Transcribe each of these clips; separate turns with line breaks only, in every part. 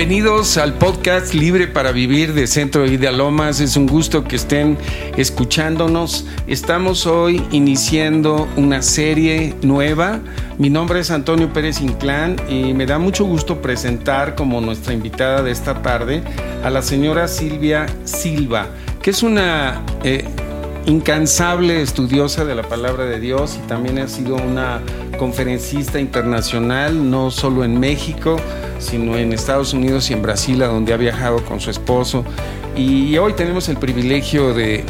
Bienvenidos al podcast Libre para Vivir de Centro de Vida Lomas. Es un gusto que estén escuchándonos. Estamos hoy iniciando una serie nueva. Mi nombre es Antonio Pérez Inclán y me da mucho gusto presentar como nuestra invitada de esta tarde a la señora Silvia Silva, que es una eh, incansable estudiosa de la palabra de Dios y también ha sido una conferencista internacional, no solo en México, sino en Estados Unidos y en Brasil, a donde ha viajado con su esposo. Y hoy tenemos el privilegio de,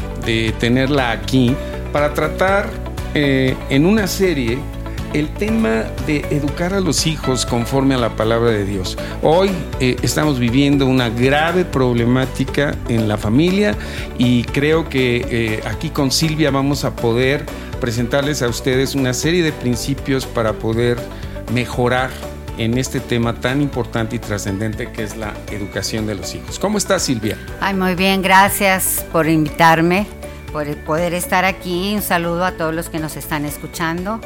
tenerla aquí para tratar eh, en una serie el tema de educar a los hijos conforme a la palabra de Dios. Hoy eh, estamos viviendo una grave problemática en la familia y creo que eh, aquí con Silvia vamos a poder presentarles a ustedes una serie de principios para poder mejorar en este tema tan importante y trascendente que es la educación de los hijos. ¿Cómo estás, Silvia?
Ay, muy bien, gracias por invitarme, por poder estar aquí. Un saludo a todos los que nos están escuchando.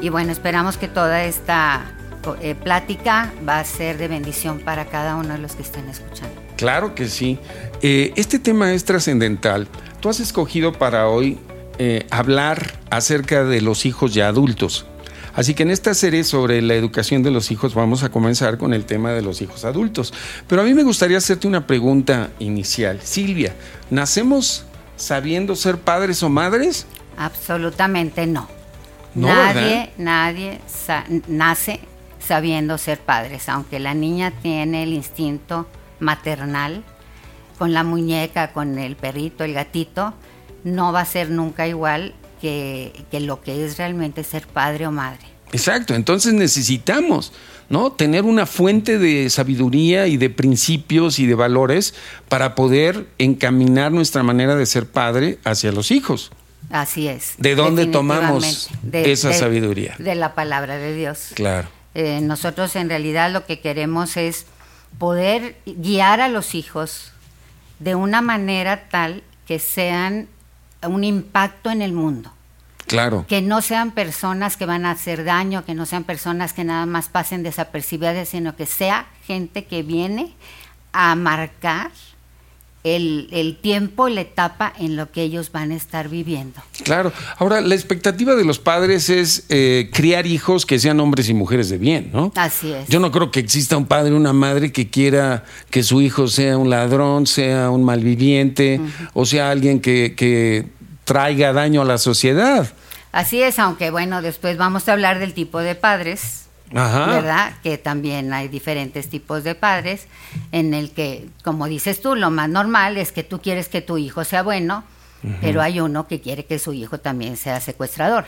Y bueno, esperamos que toda esta eh, plática va a ser de bendición para cada uno de los que estén escuchando.
Claro que sí. Eh, este tema es trascendental. Tú has escogido para hoy eh, hablar acerca de los hijos ya adultos. Así que en esta serie sobre la educación de los hijos vamos a comenzar con el tema de los hijos adultos. Pero a mí me gustaría hacerte una pregunta inicial. Silvia, ¿nacemos sabiendo ser padres o madres?
Absolutamente no. nadie, nadie nace sabiendo ser padres, aunque la niña tiene el instinto maternal con la muñeca, con el perrito, el gatito, no va a ser nunca igual que, lo que es realmente ser padre o madre.
Exacto, entonces necesitamos ¿no? tener una fuente de sabiduría y de principios y de valores para poder encaminar nuestra manera de ser padre hacia los hijos.
Así es.
¿De dónde tomamos esa sabiduría?
De la palabra de Dios.
Claro.
Eh, nosotros en realidad lo que queremos es poder guiar a los hijos de una manera tal que sean un impacto en el mundo.
Claro.
Que no sean personas que van a hacer daño, que no sean personas que nada más pasen desapercibidas, sino que sea gente que viene a marcar el, tiempo y la etapa en lo que ellos van a estar viviendo.
Claro. Ahora, la expectativa de los padres es eh, criar hijos que sean hombres y mujeres de bien, ¿no?
Así es.
Yo no creo que exista un padre o una madre que quiera que su hijo sea un ladrón, sea un malviviente, o sea alguien que, que traiga daño a la sociedad.
Así es, aunque bueno, después vamos a hablar del tipo de padres, ¿verdad? Que también hay diferentes tipos de padres, en el que, como dices tú, lo más normal es que tú quieres que tu hijo sea bueno, pero hay uno que quiere que su hijo también sea secuestrador.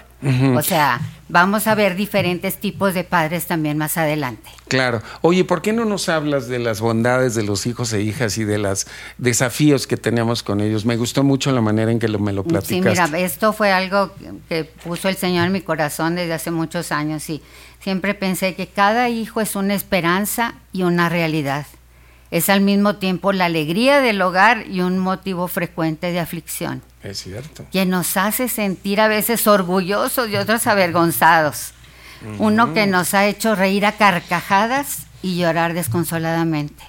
O sea, vamos a ver diferentes tipos de padres también más adelante.
Claro. Oye, ¿por qué no nos hablas de las bondades de los hijos e hijas y de los desafíos que tenemos con ellos? Me gustó mucho la manera en que me lo platicaste.
Sí, mira, esto fue algo que puso el Señor en mi corazón desde hace muchos años y siempre pensé que cada hijo es una esperanza y una realidad es al mismo tiempo la alegría del hogar y un motivo frecuente de aflicción.
Es cierto.
Que nos hace sentir a veces orgullosos y otros avergonzados. Uno que nos ha hecho reír a carcajadas y llorar desconsoladamente.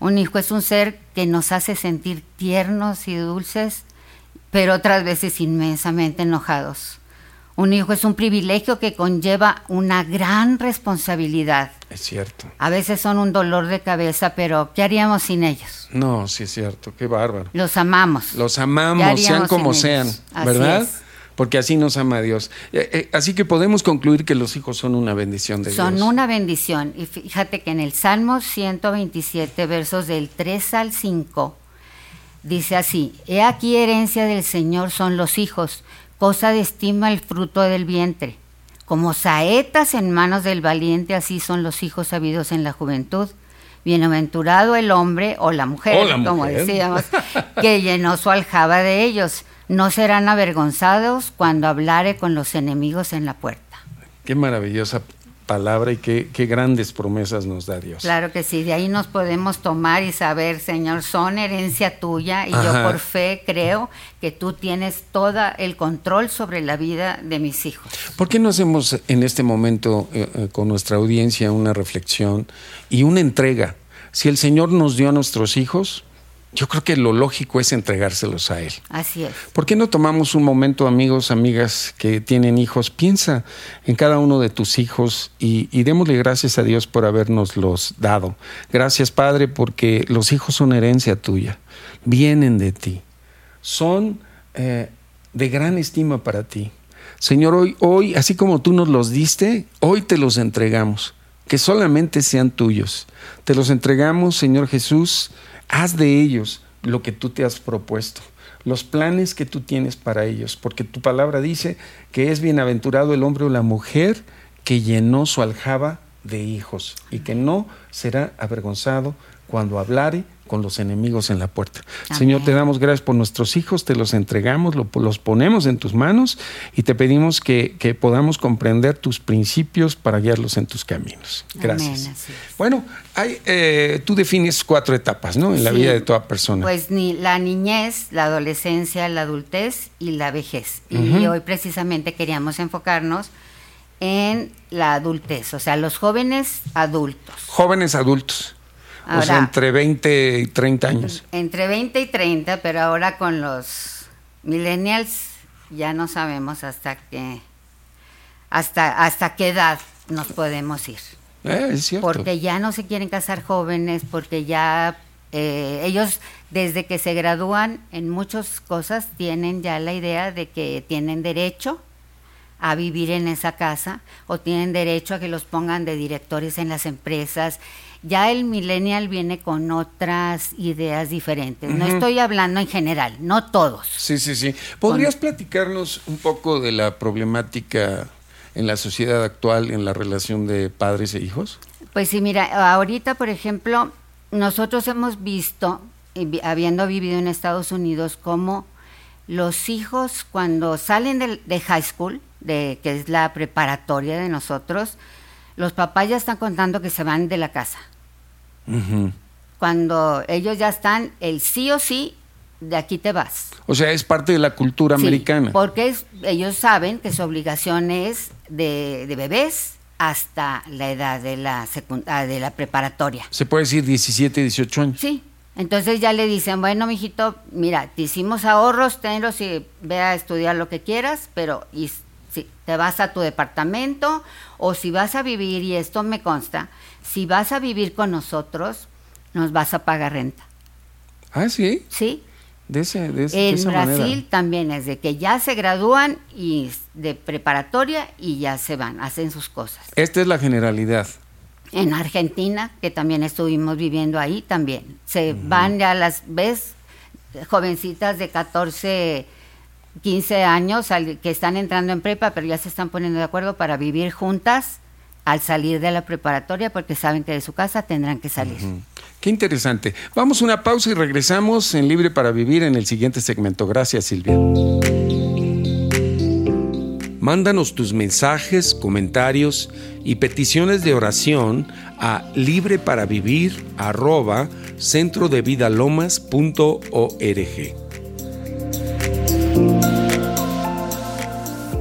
Un hijo es un ser que nos hace sentir tiernos y dulces, pero otras veces inmensamente enojados. Un hijo es un privilegio que conlleva una gran responsabilidad.
Es cierto.
A veces son un dolor de cabeza, pero ¿qué haríamos sin ellos?
No, sí es cierto, qué bárbaro.
Los amamos.
Los amamos, sean como sean, ¿verdad? Porque así nos ama Dios. Eh, eh, así que podemos concluir que los hijos son una bendición de
Dios. Son una bendición. Y fíjate que en el Salmo 127, versos del 3 al 5, dice así, He aquí herencia del Señor son los hijos cosa de estima el fruto del vientre. Como saetas en manos del valiente, así son los hijos sabidos en la juventud. Bienaventurado el hombre o la mujer, como decíamos, que llenó su aljaba de ellos. No serán avergonzados cuando hablare con los enemigos en la puerta.
Qué maravillosa palabra y qué, grandes promesas nos da Dios.
Claro que sí, de ahí nos podemos tomar y saber, Señor, son herencia tuya y yo por fe creo que tú tienes todo el control sobre la vida de mis hijos.
¿Por qué no hacemos en este momento eh, eh, con nuestra audiencia una reflexión y una entrega si el Señor nos dio a nuestros hijos, yo creo que lo lógico es entregárselos a Él.
Así es.
¿Por qué no tomamos un momento, amigos, amigas que tienen hijos? Piensa en cada uno de tus hijos y, y démosle gracias a Dios por habernoslos dado. Gracias, Padre, porque los hijos son herencia tuya, vienen de ti, son eh, de gran estima para ti. Señor, hoy, hoy, así como tú nos los diste, hoy te los entregamos, que solamente sean tuyos. Te los entregamos, Señor Jesús haz de ellos lo que tú te has propuesto, los planes que tú tienes para ellos, porque tu palabra dice que es bienaventurado el hombre o la mujer que llenó su aljaba de hijos y que no será avergonzado cuando hablare con los enemigos en la puerta. Señor, te damos gracias por nuestros hijos, te los entregamos, los ponemos en tus manos y te pedimos que, podamos comprender tus principios para guiarlos en tus caminos. Gracias. bueno, hay, eh, tú defines cuatro etapas, ¿no? En la vida de toda persona.
Pues ni la niñez, la adolescencia, la adultez y la vejez. Y hoy precisamente queríamos enfocarnos en la adultez, o sea, los jóvenes adultos.
Jóvenes adultos o sea, entre 20 y 30 años.
Entre 20 y 30, pero ahora con los millennials ya no sabemos hasta qué hasta hasta qué edad nos podemos ir.
Eh, es cierto.
Porque ya no se quieren casar jóvenes, porque ya eh, ellos desde que se gradúan en muchas cosas tienen ya la idea de que tienen derecho a vivir en esa casa o tienen derecho a que los pongan de directores en las empresas ya el millennial viene con otras ideas diferentes. No estoy hablando en general, no todos.
Sí, sí, sí. ¿Podrías platicarnos un poco de la problemática en la sociedad actual en la relación de padres e hijos?
Pues sí, mira, ahorita, por ejemplo, nosotros hemos visto, habiendo vivido en Estados Unidos, cómo los hijos cuando salen de, high school, de, que es la preparatoria de nosotros, los papás ya están contando que se van de la casa. Cuando ellos ya están, el sí o sí, de aquí te vas.
O sea, es parte de la cultura americana.
Porque ellos saben que su obligación es de, bebés hasta la edad de la, ah, de la preparatoria.
Se puede decir 17, 18 años.
Sí. Entonces ya le dicen, bueno, mijito, mira, te hicimos ahorros, tenlos y ve a estudiar lo que quieras, pero y, te vas a tu departamento o si vas a vivir, y esto me consta, si vas a vivir con nosotros, nos vas a pagar renta.
Ah, sí.
Sí.
De ese, de,
en Brasil también es de que ya se gradúan y de preparatoria y ya se van, hacen sus cosas.
Esta es la generalidad.
En Argentina, que también estuvimos viviendo ahí, también. Se van ya las, ¿ves? Jovencitas de 14, 15 años que están entrando en prepa, pero ya se están poniendo de acuerdo para vivir juntas al salir de la preparatoria porque saben que de su casa tendrán que salir.
Qué interesante. Vamos a una pausa y regresamos en Libre para Vivir en el siguiente segmento. Gracias, Silvia. Mándanos tus mensajes, comentarios y peticiones de oración a libreparaVivir@centrodevidalomas.org.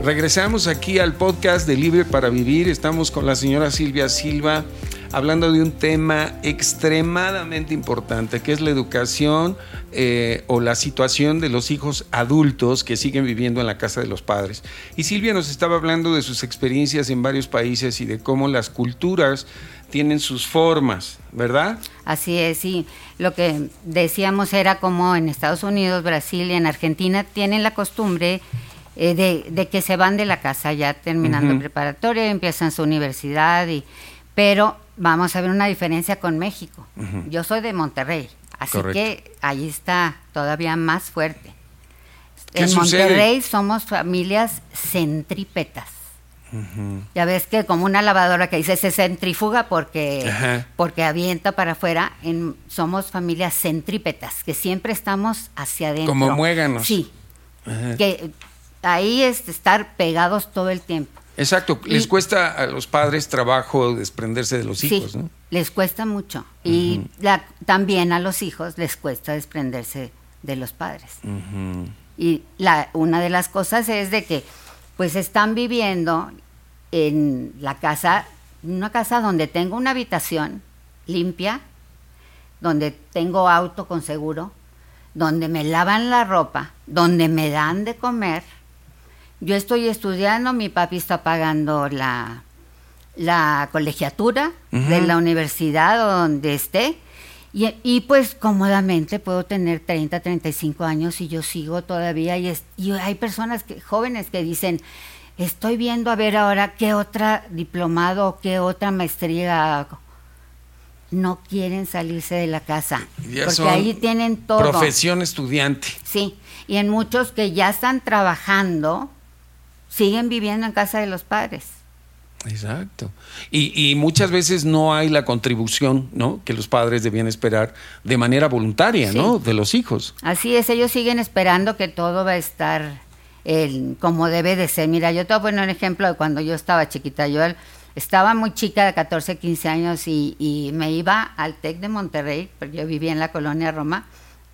Regresamos aquí al podcast de Libre para Vivir. Estamos con la señora Silvia Silva hablando de un tema extremadamente importante, que es la educación eh, o la situación de los hijos adultos que siguen viviendo en la casa de los padres. Y Silvia nos estaba hablando de sus experiencias en varios países y de cómo las culturas tienen sus formas, ¿verdad?
Así es, sí. Lo que decíamos era como en Estados Unidos, Brasil y en Argentina tienen la costumbre eh, de, que se van de la casa ya terminando el preparatorio, empiezan su universidad, y, pero vamos a ver una diferencia con México. Yo soy de Monterrey, así que ahí está todavía más fuerte. En Monterrey somos familias centrípetas. Ya ves que como una lavadora que dice se centrifuga porque, porque avienta para afuera, en, somos familias centrípetas, que siempre estamos hacia adentro.
Como muéganos.
Sí. Que ahí es estar pegados todo el tiempo.
Exacto, les cuesta a los padres trabajo desprenderse de los hijos,
sí, Les cuesta mucho. Y también a los hijos les cuesta desprenderse de los padres. Y la, una de las cosas es de que pues están viviendo en la casa, una casa donde tengo una habitación limpia, donde tengo auto con seguro, donde me lavan la ropa, donde me dan de comer. Yo estoy estudiando, mi papi está pagando la, la colegiatura de la universidad donde esté. Y, y, pues cómodamente puedo tener 30, 35 años y yo sigo todavía. Y, es, y hay personas que, jóvenes que dicen, estoy viendo a ver ahora qué otra diplomado o qué otra maestría hago no quieren salirse de la casa. porque ahí tienen todo.
Profesión estudiante.
Sí, y en muchos que ya están trabajando, siguen viviendo en casa de los padres.
Exacto. Y, y, muchas veces no hay la contribución, ¿no? Que los padres debían esperar de manera voluntaria, ¿no? De los hijos.
Así es, ellos siguen esperando que todo va a estar el, como debe de ser. Mira, yo te voy a poner un ejemplo de cuando yo estaba chiquita. Yo estaba muy chica, de 14, 15 años, y, me iba al TEC de Monterrey, porque yo vivía en la colonia Roma,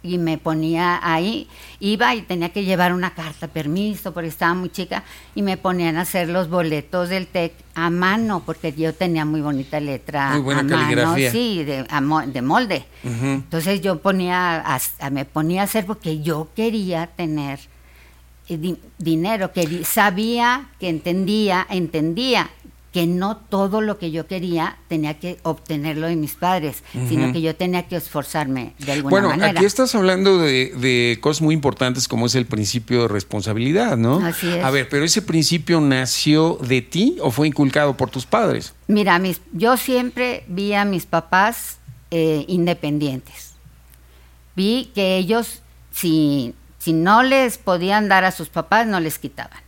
y me ponía ahí, iba y tenía que llevar una carta, permiso, porque estaba muy chica, y me ponían a hacer los boletos del TEC a mano, porque yo tenía muy bonita letra.
Muy buena caligrafía.
sí, de, de molde. Entonces yo ponía, me ponía a hacer porque yo quería tener eh, dinero, que sabía, que entendía, entendía que no todo lo que yo quería tenía que obtenerlo de mis padres, sino que yo tenía que esforzarme de alguna manera.
Bueno, aquí estás hablando de, cosas muy importantes como es el principio de responsabilidad, ¿no?
Así es.
A ver, pero ese principio nació de ti o fue inculcado por tus padres?
Mira, mis, yo siempre vi a mis papás eh, independientes. Vi que ellos, si, si no les podían dar a sus papás, no les quitaban.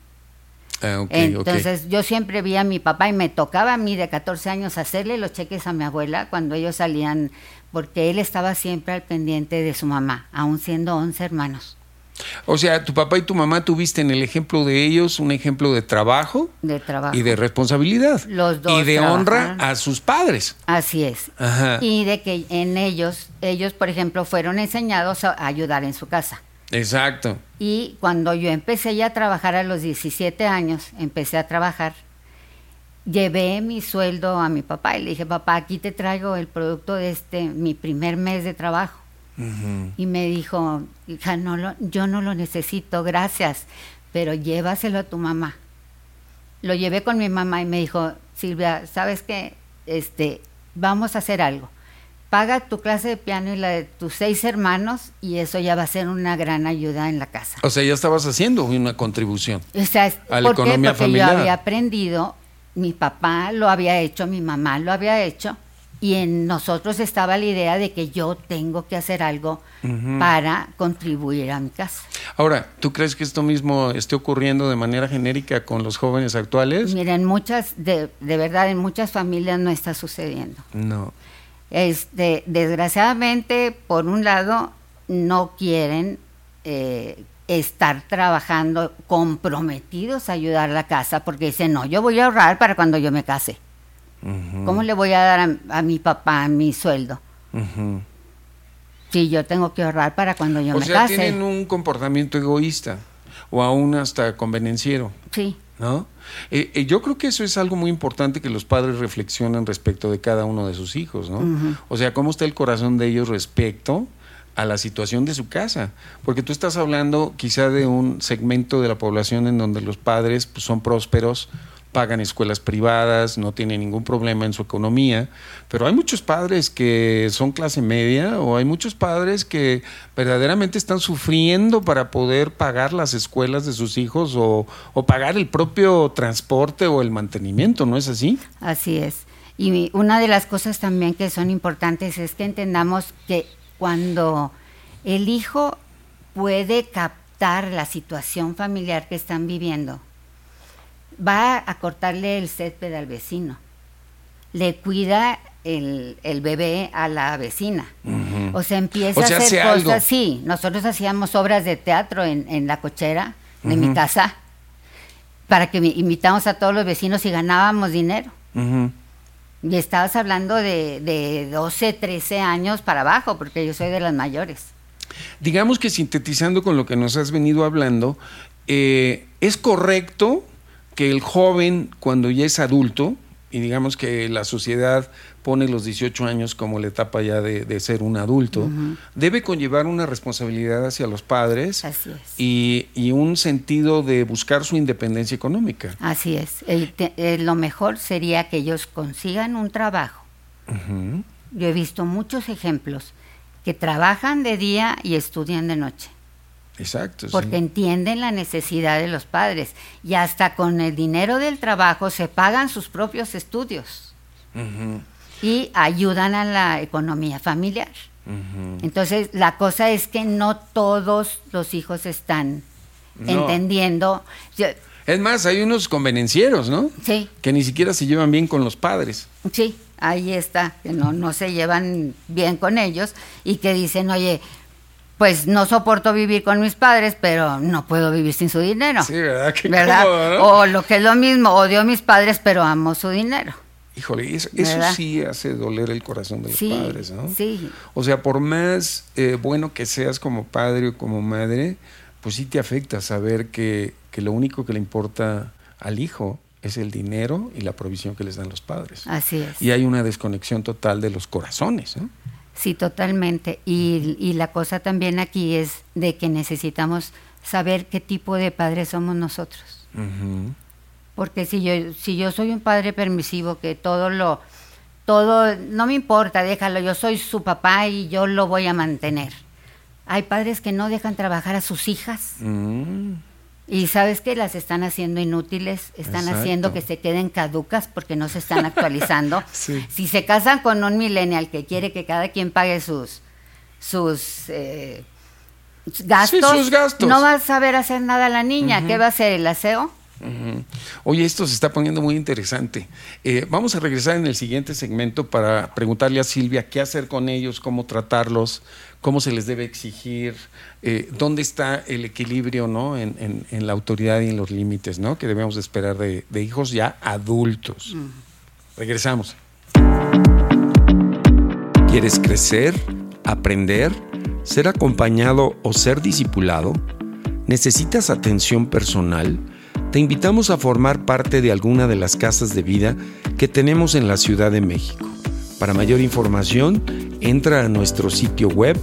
Ah,
Entonces yo siempre vi a mi papá y me tocaba a mí de 14 años hacerle los cheques a mi abuela cuando ellos salían, porque él estaba siempre al pendiente de su mamá, aún siendo 11 hermanos.
O sea, tu papá y tu mamá tuviste en el ejemplo de ellos un ejemplo de trabajo,
de trabajo.
y de responsabilidad.
Los dos
y de honra a sus padres.
Así es. Y de que en ellos, ellos, por ejemplo, fueron enseñados a ayudar en su casa.
Exacto.
Y cuando yo empecé ya a trabajar a los 17 años, empecé a trabajar, llevé mi sueldo a mi papá y le dije, papá, aquí te traigo el producto de este, mi primer mes de trabajo. Y me dijo, hija, no lo, yo no lo necesito, gracias, pero llévaselo a tu mamá. Lo llevé con mi mamá y me dijo, Silvia, ¿sabes qué? Este, vamos a hacer algo paga tu clase de piano y la de tus seis hermanos y eso ya va a ser una gran ayuda en la casa.
O sea, ya estabas haciendo una contribución
o sea, a la economía Porque familiar. yo había aprendido, mi papá lo había hecho, mi mamá lo había hecho y en nosotros estaba la idea de que yo tengo que hacer algo para contribuir a mi casa.
Ahora, ¿tú crees que esto mismo esté ocurriendo de manera genérica con los jóvenes actuales?
Miren, muchas, de, de verdad, en muchas familias no está sucediendo.
No.
Este, desgraciadamente, por un lado, no quieren eh, estar trabajando comprometidos a ayudar a la casa porque dicen, no, yo voy a ahorrar para cuando yo me case. ¿Cómo le voy a dar a, mi papá mi sueldo? Si yo tengo que ahorrar para cuando yo me
sea,
case.
tienen un comportamiento egoísta o aún hasta convenenciero.
Sí.
¿No? Eh, eh, yo creo que eso es algo muy importante que los padres reflexionen respecto de cada uno de sus hijos, ¿no? O sea, cómo está el corazón de ellos respecto a la situación de su casa, porque tú estás hablando quizá de un segmento de la población en donde los padres pues, son prósperos, pagan escuelas privadas, no tienen ningún problema en su economía, pero hay muchos padres que son clase media o hay muchos padres que verdaderamente están sufriendo para poder pagar las escuelas de sus hijos o, pagar el propio transporte o el mantenimiento, ¿no es así?
Así es. Y una de las cosas también que son importantes es que entendamos que cuando el hijo puede captar la situación familiar que están viviendo, va a cortarle el césped al vecino, le cuida el, bebé a la vecina. O sea, empieza a hacer cosas. Sí, nosotros hacíamos obras de teatro en, la cochera de mi casa para que invitamos a todos los vecinos y ganábamos dinero. Y estabas hablando de, de 12, 13 años para abajo, porque yo soy de las mayores.
Digamos que sintetizando con lo que nos has venido hablando, eh, ¿es correcto que el joven, cuando ya es adulto, y digamos que la sociedad pone los 18 años como la etapa ya de, ser un adulto, debe conllevar una responsabilidad hacia los padres y, un sentido de buscar su independencia económica.
Así es. lo mejor sería que ellos consigan un trabajo. Yo he visto muchos ejemplos que trabajan de día y estudian de noche.
Exacto.
Porque entienden la necesidad de los padres y hasta con el dinero del trabajo se pagan sus propios estudios y ayudan a la economía familiar. Entonces, la cosa es que no todos los hijos están entendiendo.
es más, hay unos convenencieros, ¿no?
Sí.
Que ni siquiera se llevan bien con los padres.
Sí, ahí está, que no, no se llevan bien con ellos y que dicen, oye, pues no soporto vivir con mis padres, pero no puedo vivir sin su dinero.
Sí, ¿verdad? Qué
¿verdad? O lo que es lo mismo, odio a mis padres, pero amo su dinero.
Híjole, eso, sí hace doler el corazón de los padres, ¿no?
Sí.
O sea, por más eh, bueno que seas como padre o como madre, pues sí te afecta saber que, que lo único que le importa al hijo es el dinero y la provisión que les dan los padres.
Así es.
Y hay una desconexión total de los corazones, ¿no?
Sí, totalmente. Y, la cosa también aquí es de que necesitamos saber qué tipo de padres somos nosotros. Porque si yo, si yo soy un padre permisivo, que todo lo, todo, no me importa, déjalo, yo soy su papá y yo lo voy a mantener. Hay padres que no dejan trabajar a sus hijas. Mm. Y sabes que las están haciendo inútiles, están haciendo que se queden caducas porque no se están actualizando. Si se casan con un millennial que quiere que cada quien pague sus sus, eh, gastos, no va a saber hacer nada la niña. ¿Qué va a hacer el aseo?
Oye, esto se está poniendo muy interesante. Eh, vamos a regresar en el siguiente segmento para preguntarle a Silvia qué hacer con ellos, cómo tratarlos, cómo se les debe exigir, eh, dónde está el equilibrio ¿no? En, la autoridad y en los límites ¿no? que debemos esperar de, hijos ya adultos. Regresamos. ¿Quieres crecer, aprender, ser acompañado o ser discipulado? ¿Necesitas atención personal? Te invitamos a formar parte de alguna de las casas de vida que tenemos en la Ciudad de México. Para mayor información, entra a nuestro sitio web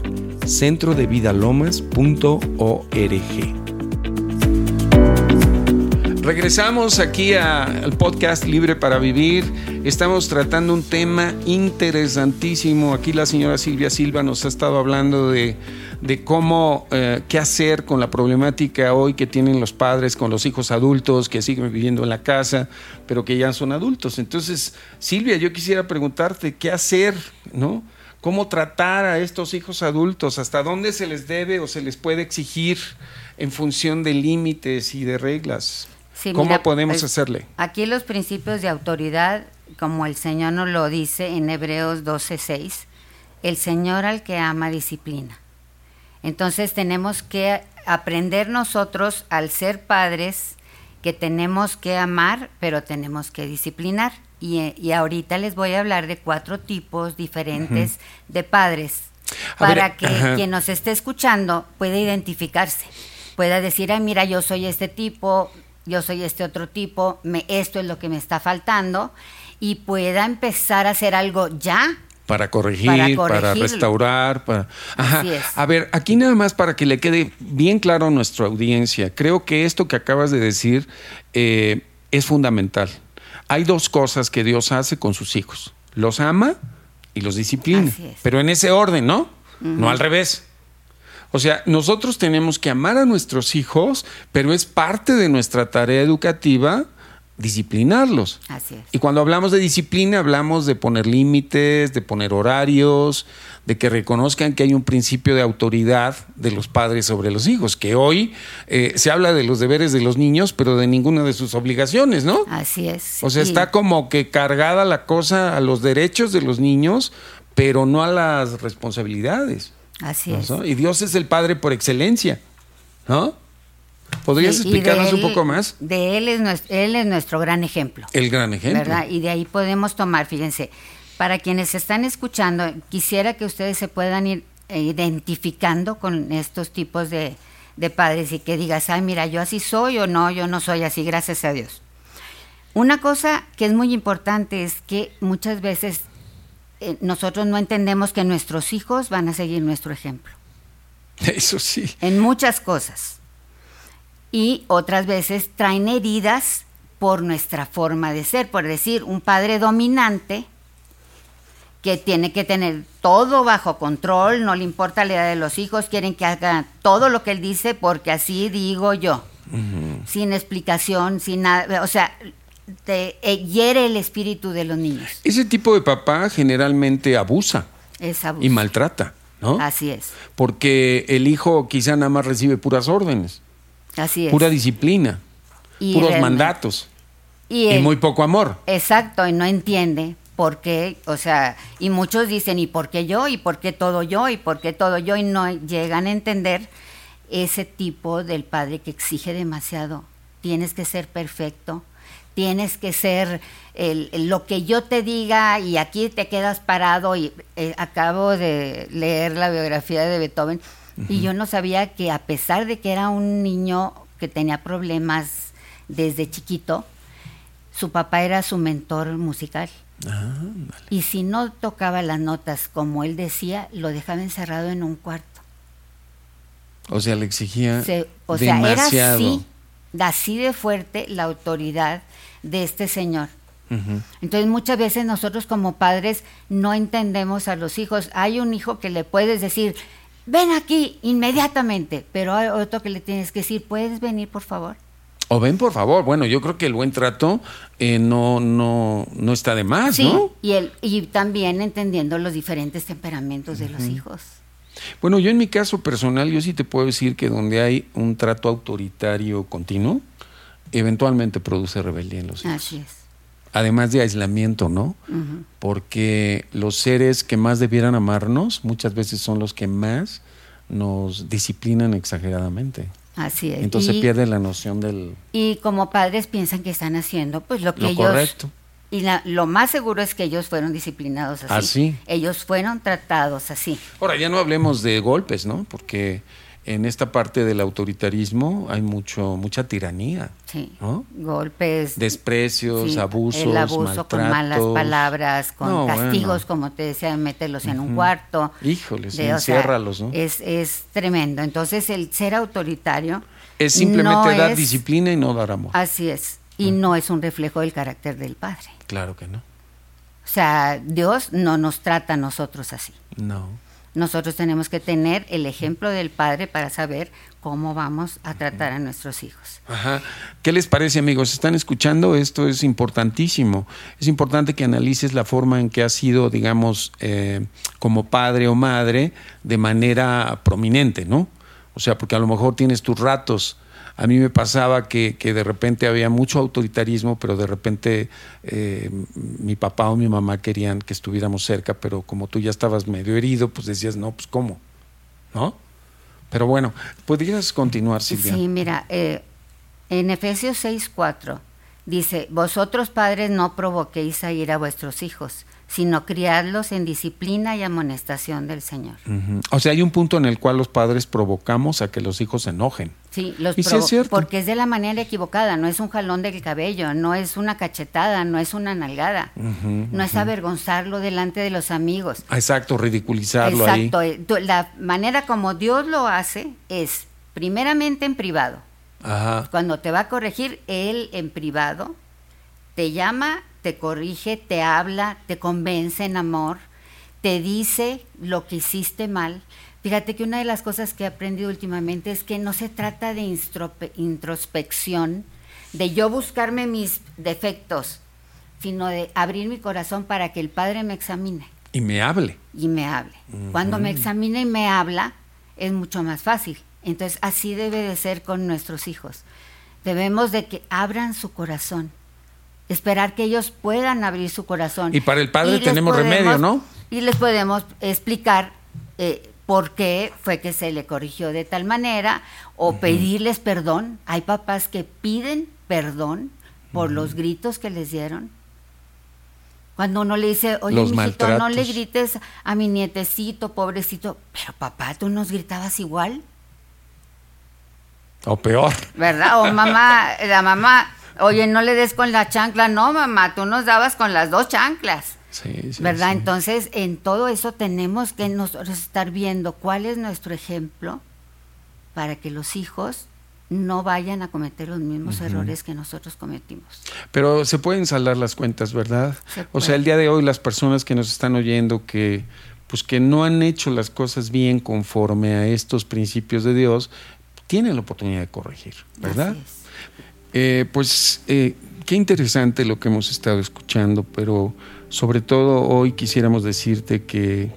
centrodevidalomas.org. Regresamos aquí al podcast Libre para Vivir. Estamos tratando un tema interesantísimo. Aquí la señora Silvia Silva nos ha estado hablando de, cómo, eh, qué hacer con la problemática hoy que tienen los padres con los hijos adultos que siguen viviendo en la casa, pero que ya son adultos. Entonces, Silvia, yo quisiera preguntarte qué hacer, ¿no? ¿Cómo tratar a estos hijos adultos? ¿Hasta dónde se les debe o se les puede exigir en función de límites y de reglas? ¿Cómo podemos pues, hacerle?
Aquí los principios de autoridad, como el Señor nos lo dice en Hebreos 12:6, el Señor al que ama disciplina. Entonces tenemos que aprender nosotros al ser padres que tenemos que amar, pero tenemos que disciplinar. Y, ahorita les voy a hablar de cuatro tipos diferentes de padres para que quien nos esté escuchando pueda identificarse, pueda decir, ay, mira, yo soy este tipo, yo soy este otro tipo, me, esto es lo que me está faltando, y pueda empezar a hacer algo ya.
Para corregir, para, restaurar, para... A ver, aquí nada más para que le quede bien claro a nuestra audiencia, creo que esto que acabas de decir eh, es fundamental. Hay dos cosas que Dios hace con sus hijos. Los ama y los disciplina. Pero en ese orden, ¿no? No al revés. O sea, nosotros tenemos que amar a nuestros hijos, pero es parte de nuestra tarea educativa disciplinarlos.
Así es.
Y cuando hablamos de disciplina, hablamos de poner límites, de poner horarios, de que reconozcan que hay un principio de autoridad de los padres sobre los hijos, que hoy eh, se habla de los deberes de los niños, pero de ninguna de sus obligaciones, ¿no?
Así es.
O sea, está como que cargada la cosa a los derechos de los niños, pero no a las responsabilidades.
Así es.
Y Dios es el Padre por excelencia, ¿no? ¿Podrías explicarnos un poco más?
De él es, nuestro, él es nuestro gran ejemplo.
El gran ejemplo.
¿Verdad? Y de ahí podemos tomar, fíjense, para quienes están escuchando, quisiera que ustedes se puedan ir eh, identificando con estos tipos de, de padres y que digas, ay, mira, yo así soy o no, yo no soy así, gracias a Dios. Una cosa que es muy importante es que muchas veces eh, nosotros no entendemos que nuestros hijos van a seguir nuestro ejemplo.
Eso sí.
En muchas cosas. Y otras veces traen heridas por nuestra forma de ser. Por decir, un padre dominante que tiene que tener todo bajo control, no le importa la edad de los hijos, quieren que haga todo lo que él dice porque así digo yo. Sin explicación, sin nada. O sea, te eh, hiere el espíritu de los niños.
Ese tipo de papá generalmente abusa
Es abuso.
y maltrata, ¿no?
Así es,
Porque el hijo quizá nada más recibe puras órdenes,
así es.
pura disciplina,
Y
puros mandatos
Y,
muy poco amor.
Exacto, y no entiende por qué, o sea, y muchos dicen, ¿y por qué yo? ¿Y por qué todo yo? ¿Y por qué todo yo? Y no llegan a entender ese tipo del padre que exige demasiado. Tienes que ser perfecto, tienes que ser el- el- lo que yo te diga y aquí te quedas parado. Y eh, acabo de leer la biografía de Beethoven y yo no sabía que a pesar de que era un niño que tenía problemas desde chiquito, su papá era su mentor musical. Y si no tocaba las notas como él decía, lo dejaba encerrado en un cuarto.
O sea, le exigía
Se- o sea, era
demasiado.
así, así de fuerte la autoridad de este señor. Entonces muchas veces nosotros como padres no entendemos a los hijos. Hay un hijo que le puedes decir, ven aquí inmediatamente, pero hay otro que le tienes que decir, ¿puedes venir por favor?
O ven, por favor. Bueno, yo creo que el buen trato eh, no, no, no está de más,
Sí,
¿no?
y, el, y también entendiendo los diferentes temperamentos de los hijos.
Bueno, yo en mi caso personal, yo sí te puedo decir que donde hay un trato autoritario continuo, eventualmente produce rebeldía en los hijos.
Así es.
Además de aislamiento, ¿no? Porque los seres que más debieran amarnos muchas veces son los que más nos disciplinan exageradamente.
Así es.
Entonces
y,
pierde la noción del
y como padres piensan que están haciendo pues lo que
lo
ellos
correcto.
y la- lo más seguro es que ellos fueron disciplinados así.
Así.
Ellos fueron tratados así.
Ahora, ya no hablemos de golpes, ¿no? Porque en esta parte del autoritarismo hay mucho mucha tiranía,
Sí.
¿no?
Golpes.
Desprecios,
sí,
abusos,
el abuso con malas
maltratos.
palabras, con
No,
castigos,
bueno.
como te decía, mételos en un cuarto.
Híjoles,
De- o sea,
enciérralos, ¿no?
Es, es tremendo. Entonces, el ser autoritario.
Es simplemente
no
dar
es-
disciplina y no dar amor.
Así es. Y no es un reflejo del carácter del Padre.
Claro que no.
O sea, Dios no nos trata a nosotros así.
No.
Nosotros tenemos que tener el ejemplo del Padre para saber cómo vamos a tratar a nuestros hijos.
Ajá. ¿Qué les parece, amigos? ¿Están escuchando? Esto es importantísimo. Es importante que analices la forma en que has sido, digamos, eh, como padre o madre de manera prominente, ¿no? O sea, porque a lo mejor tienes tus ratos. A mí me pasaba que, que de repente había mucho autoritarismo, pero de repente eh, mi papá o mi mamá querían que estuviéramos cerca, pero como tú ya estabas medio herido, pues decías, no, pues ¿cómo? ¿No? Pero bueno, podrías continuar, Silvia.
Sí, mira, eh, en Efesios 6:4 dice, vosotros padres no provoquéis a ir a vuestros hijos, sino criadlos en disciplina y amonestación del Señor.
O sea, hay un punto en el cual los padres provocamos a que los hijos se enojen.
Sí, los
es cierto.
porque es de la manera equivocada, no es un jalón del cabello, no es una cachetada, no es una nalgada, no es avergonzarlo delante de los amigos.
Exacto, ridiculizarlo
Exacto,
ahí.
eh, la manera como Dios lo hace es primeramente en privado.
Ajá.
Cuando te va a corregir, Él en privado te llama, te corrige, te habla, te convence en amor, te dice lo que hiciste mal. Fíjate que una de las cosas que he aprendido últimamente es que no se trata de introspección, de yo buscarme mis defectos, sino de abrir mi corazón para que el Padre me examine
Y me hable.
y me hable. Cuando me examina y me habla, es mucho más fácil. Entonces, así debe de ser con nuestros hijos. Debemos de que abran su corazón. Esperar que ellos puedan abrir su corazón.
Y para el padre tenemos remedio, ¿no?
Y les podemos explicar eh, por qué fue que se le corrigió de tal manera o pedirles perdón. Hay papás que piden perdón por los gritos que les dieron. Cuando uno le dice, oye,
Los
mijito, no le grites a mi nietecito, pobrecito. Pero papá, tú nos gritabas igual,
O peor.
¿verdad? O mamá, la mamá, Oye, no le des con la chancla, no, mamá, tú nos dabas con las dos chanclas.
Sí, sí,
¿Verdad?
sí.
Entonces, en todo eso tenemos que nosotros estar viendo cuál es nuestro ejemplo para que los hijos no vayan a cometer los mismos errores que nosotros cometimos.
Pero se pueden saldar las cuentas, ¿verdad?
Se
O sea, el día de hoy las personas que nos están oyendo que pues que no han hecho las cosas bien conforme a estos principios de Dios, tienen la oportunidad de corregir, ¿verdad? Eh, pues eh, qué interesante lo que hemos estado escuchando, pero sobre todo hoy quisiéramos decirte que,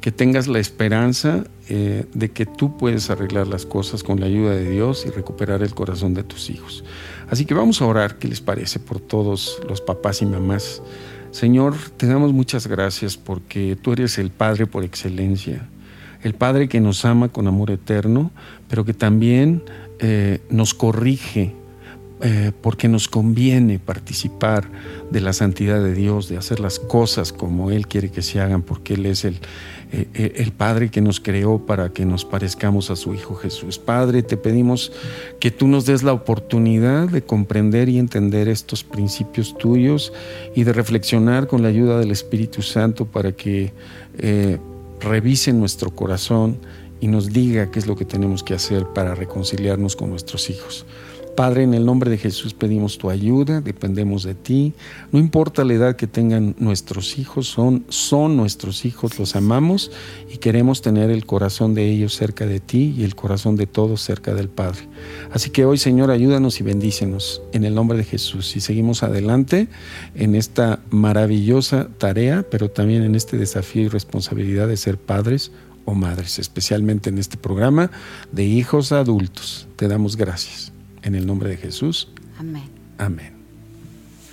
que tengas la esperanza eh, de que tú puedes arreglar las cosas con la ayuda de Dios y recuperar el corazón de tus hijos. Así que vamos a orar, ¿qué les parece? Por todos los papás y mamás. Señor, te damos muchas gracias porque tú eres el Padre por excelencia el Padre que nos ama con amor eterno, pero que también nos corrige eh, porque nos conviene participar de la santidad de Dios, de hacer las cosas como Él quiere que se hagan, porque Él es el, eh, eh, el Padre que nos creó para que nos parezcamos a su Hijo Jesús. Padre, te pedimos que tú nos des la oportunidad de comprender y entender estos principios tuyos y de reflexionar con la ayuda del Espíritu Santo para que revise nuestro corazón y nos diga qué es lo que tenemos que hacer para reconciliarnos con nuestros hijos. Padre, en el nombre de Jesús pedimos tu ayuda, dependemos de ti. No importa la edad que tengan nuestros hijos, son, son nuestros hijos, los amamos y queremos tener el corazón de ellos cerca de ti y el corazón de todos cerca del Padre. Así que hoy, Señor, ayúdanos y bendícenos en el nombre de Jesús y seguimos adelante en esta maravillosa tarea, pero también en este desafío y responsabilidad de ser padres o madres, especialmente en este programa de hijos adultos. Te damos gracias. En el nombre de Jesús.
Amén.
Amén.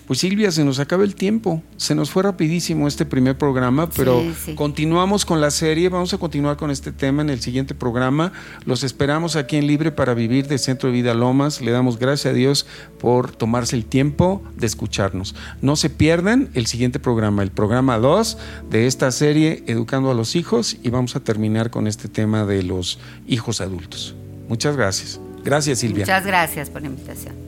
Pues Silvia, se nos acaba el tiempo. Se nos fue rapidísimo este primer programa, pero
Sí, sí.
continuamos con la serie. Vamos a continuar con este tema en el siguiente programa. Los esperamos aquí en Libre para Vivir de Centro de Vida Lomas. Le damos gracias a Dios por tomarse el tiempo de escucharnos. No se pierdan el siguiente programa, el programa 2 de esta serie Educando a los Hijos y vamos a terminar con este tema de los hijos adultos. Muchas gracias. Gracias Silvia.
Muchas gracias por la invitación.